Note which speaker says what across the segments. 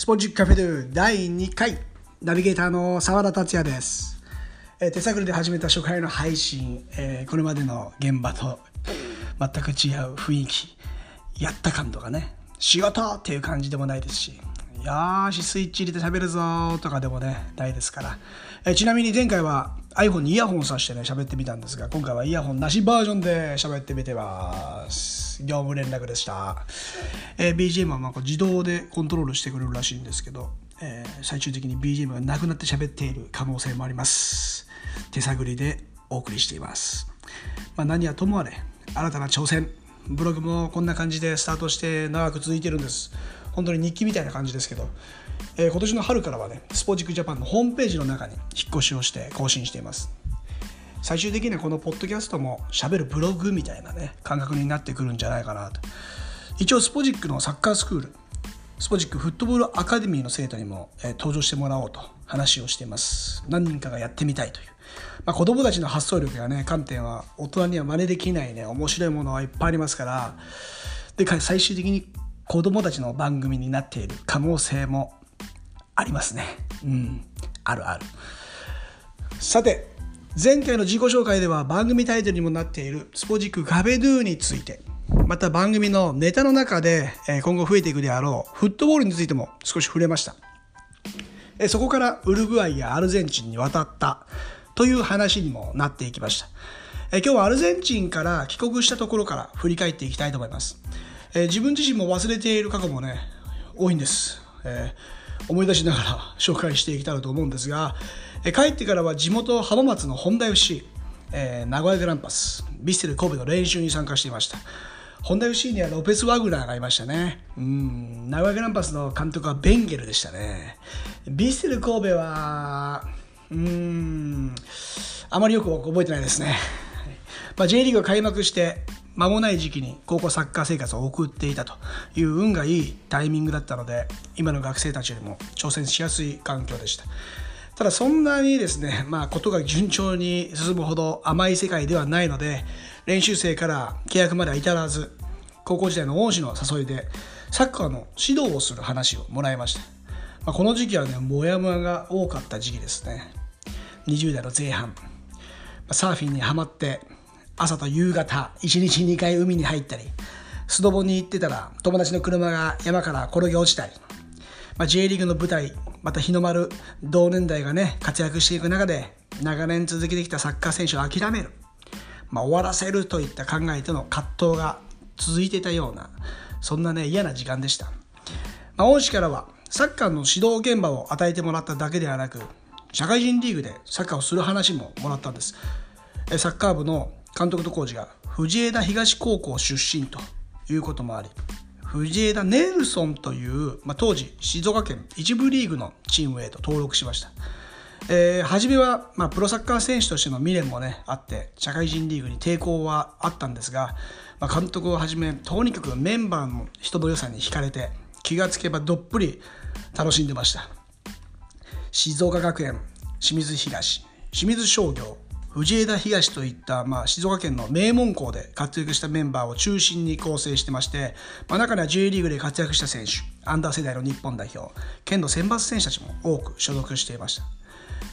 Speaker 1: スポンジカフェドゥ第2回。ナビゲーターの澤田達也です、えー手探りで始めた初回の配信、えーこれまでの現場と全く違う雰囲気。やった感とかね仕事っていう感じでもないですし。よーしスイッチ入れて喋るぞとかでもねないですから、えちなみに前回は iPhone にイヤホンをさしてね喋ってみたんですが今回はイヤホンなしバージョンで喋ってみてます。業務連絡でした、えー BGM はまあこう自動でコントロールしてくれるらしいんですけど、えー最終的に BGM がなくなって喋っている可能性もあります。手探りでお送りしています、まあ、何はともあれ新たな挑戦。ブログもこんな感じでスタートして長く続いてるんです。本当に日記みたいな感じですけど、えー今年の春からはねスポジックジャパンのホームページの中に引っ越しをして更新しています。最終的にはこのポッドキャストも喋るブログみたいなね感覚になってくるんじゃないかなと。一応スポジックのサッカースクールスポジックフットボールアカデミーの生徒にも、えー登場してもらおうと話をしています。何人かがやってみたいという、まあ、子供たちの発想力やね観点は大人には真似できないね面白いものはいっぱいありますから。でか最終的に子供たちの番組になっている可能性もありますね。うん。あるある。さて前回の自己紹介では番組タイトルにもなっているスポジックガベドゥについて。また番組のネタの中で今後増えていくであろうフットボールについても少し触れました。そこからウルグアイやアルゼンチンに渡ったという話にもなっていきました。今日はアルゼンチンから帰国したところから振り返っていきたいと思います。えー自分自身も忘れている過去もね多いんです、えー思い出しながら 紹介していけたらと思うんですが、えー帰ってからは地元浜松の本田 FC、え名古屋グランパスビッセル神戸の練習に参加していましたホンダ FC にはロペス・ワグナーがいましたね。うん、名古屋グランパスの監督はベンゲルでしたね。ビッセル神戸は、うん、あまりよく覚えてないですね。まあ、J リーグが開幕して間もない時期に高校サッカー生活を送っていたという運がいいタイミングだったので今の学生たちよりも挑戦しやすい環境でした。ただそんなにですね、まあ、ことが順調に進むほど甘い世界ではないので練習生から契約までは至らず高校時代の恩師の誘いでサッカーの指導をする話をもらいました、まあ、この時期はねモヤモヤが多かった時期ですね。20代の前半。サーフィンにはまって朝と夕方1日2回海に入ったりスノボに行ってたら友達の車が山から転げ落ちたり、まあ、J リーグの舞台また日の丸同年代がね活躍していく中で長年続けてきたサッカー選手を諦める、まあ、終わらせるといった考えとの葛藤が続いていたようなそんなね嫌な時間でした、まあ、恩師からはサッカーの指導現場を与えてもらっただけではなく社会人リーグでサッカーをする話ももらったんです。サッカー部の監督とコーチが藤枝東高校出身ということもあり藤枝ネルソンという、まあ、当時静岡県一部リーグのチームへと登録しました、えー初めは、まあ、プロサッカー選手としての未練もねあって社会人リーグに抵抗はあったんですが、まあ、監督をはじめとにかくメンバーの人の良さに惹かれて気がつけばどっぷり楽しんでました。静岡学園清水東清水商業藤枝東といった、まあ、静岡県の名門校で活躍したメンバーを中心に構成してまして、まあ、中には J リーグで活躍した選手アンダー世代の日本代表県の選抜選手たちも多く所属していました、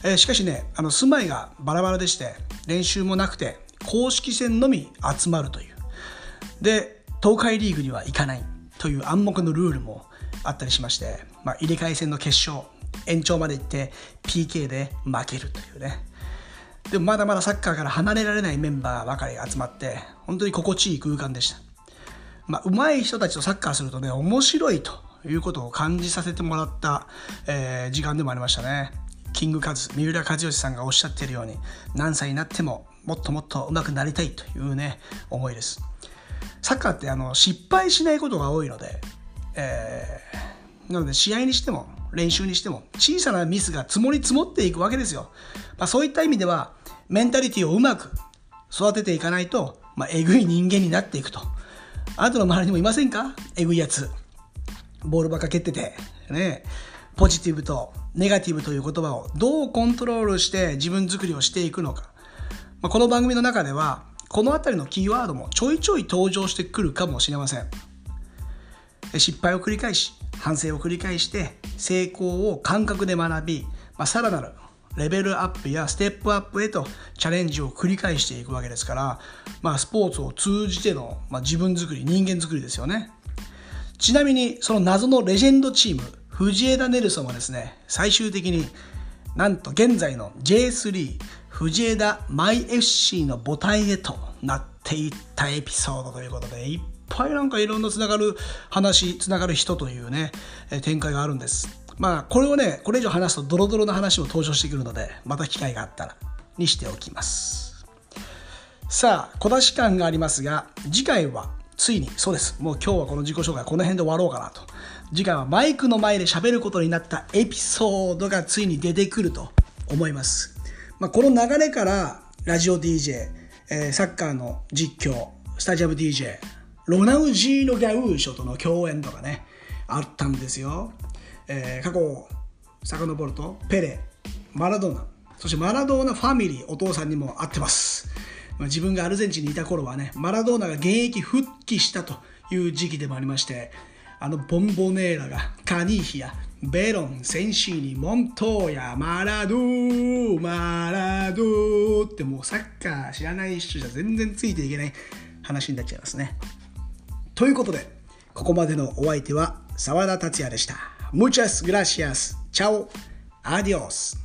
Speaker 1: えーしかしねあの住まいがバラバラでして練習もなくて公式戦のみ集まるという。で東海リーグには行かないという暗黙のルールもあったりしまして、まあ、入れ替え戦の決勝延長まで行って PK で負けるというね。でもまだまだサッカーから離れられないメンバーばかり集まって本当に心地いい空間でした、まあ、上手い人たちとサッカーするとね面白いということを感じさせてもらった、えー時間でもありましたね。キングカズ三浦知良さんがおっしゃっているように何歳になってももっともっと上手くなりたいというね思いです。サッカーってあの失敗しないことが多いので、えーなので試合にしても練習にしても小さなミスが積もり積もっていくわけですよ、まあ、そういった意味ではメンタリティをうまく育てていかないと、まあ、えぐい人間になっていくと。あなたの周りにもいませんか？えぐいやつ。ボールばっか蹴ってて。ね。ポジティブとネガティブという言葉をどうコントロールして自分作りをしていくのか、まあ、この番組の中ではこの辺りのキーワードもちょいちょい登場してくるかもしれません。失敗を繰り返し反省を繰り返して成功を感覚で学び、まあ、さらなるレベルアップやステップアップへとチャレンジを繰り返していくわけですから、まあ、スポーツを通じての、まあ、自分作り人間作りですよね。ちなみにその謎のレジェンドチーム藤枝ネルソンはですね最終的になんと現在の J3 藤枝マイ FC の母体へとなっていったエピソードということでいっぱいなんかいろんなつながる話つながる人というね展開があるんです。まあこれをねこれ以上話すとドロドロな話も登場してくるのでまた機会があったらにしておきます。さあ小出し感がありますが次回はついにそうです。もう今日はこの自己紹介この辺で終わろうかなと。次回はマイクの前で喋ることになったエピソードがついに出てくると思います、まあ、この流れからラジオ DJ、えー、サッカーの実況スタジアム DJ ロナウジーノ・ギャウーショとの共演とかねあったんですよ。えー、過去を遡るとペレマラドーナそしてマラドーナファミリーお父さんにも会ってます、まあ、自分がアルゼンチンにいた頃はねマラドーナが現役復帰したという時期でもありましてあのボンボネーラがカニーヒやベロン、センシーニ、モントーヤ、マラドー、マラドーってもうサッカー知らない人じゃ全然ついていけない話になっちゃいますね。ということで、ここまでのお相手は澤田達也でした。Muchas gracias. Chao. Adiós.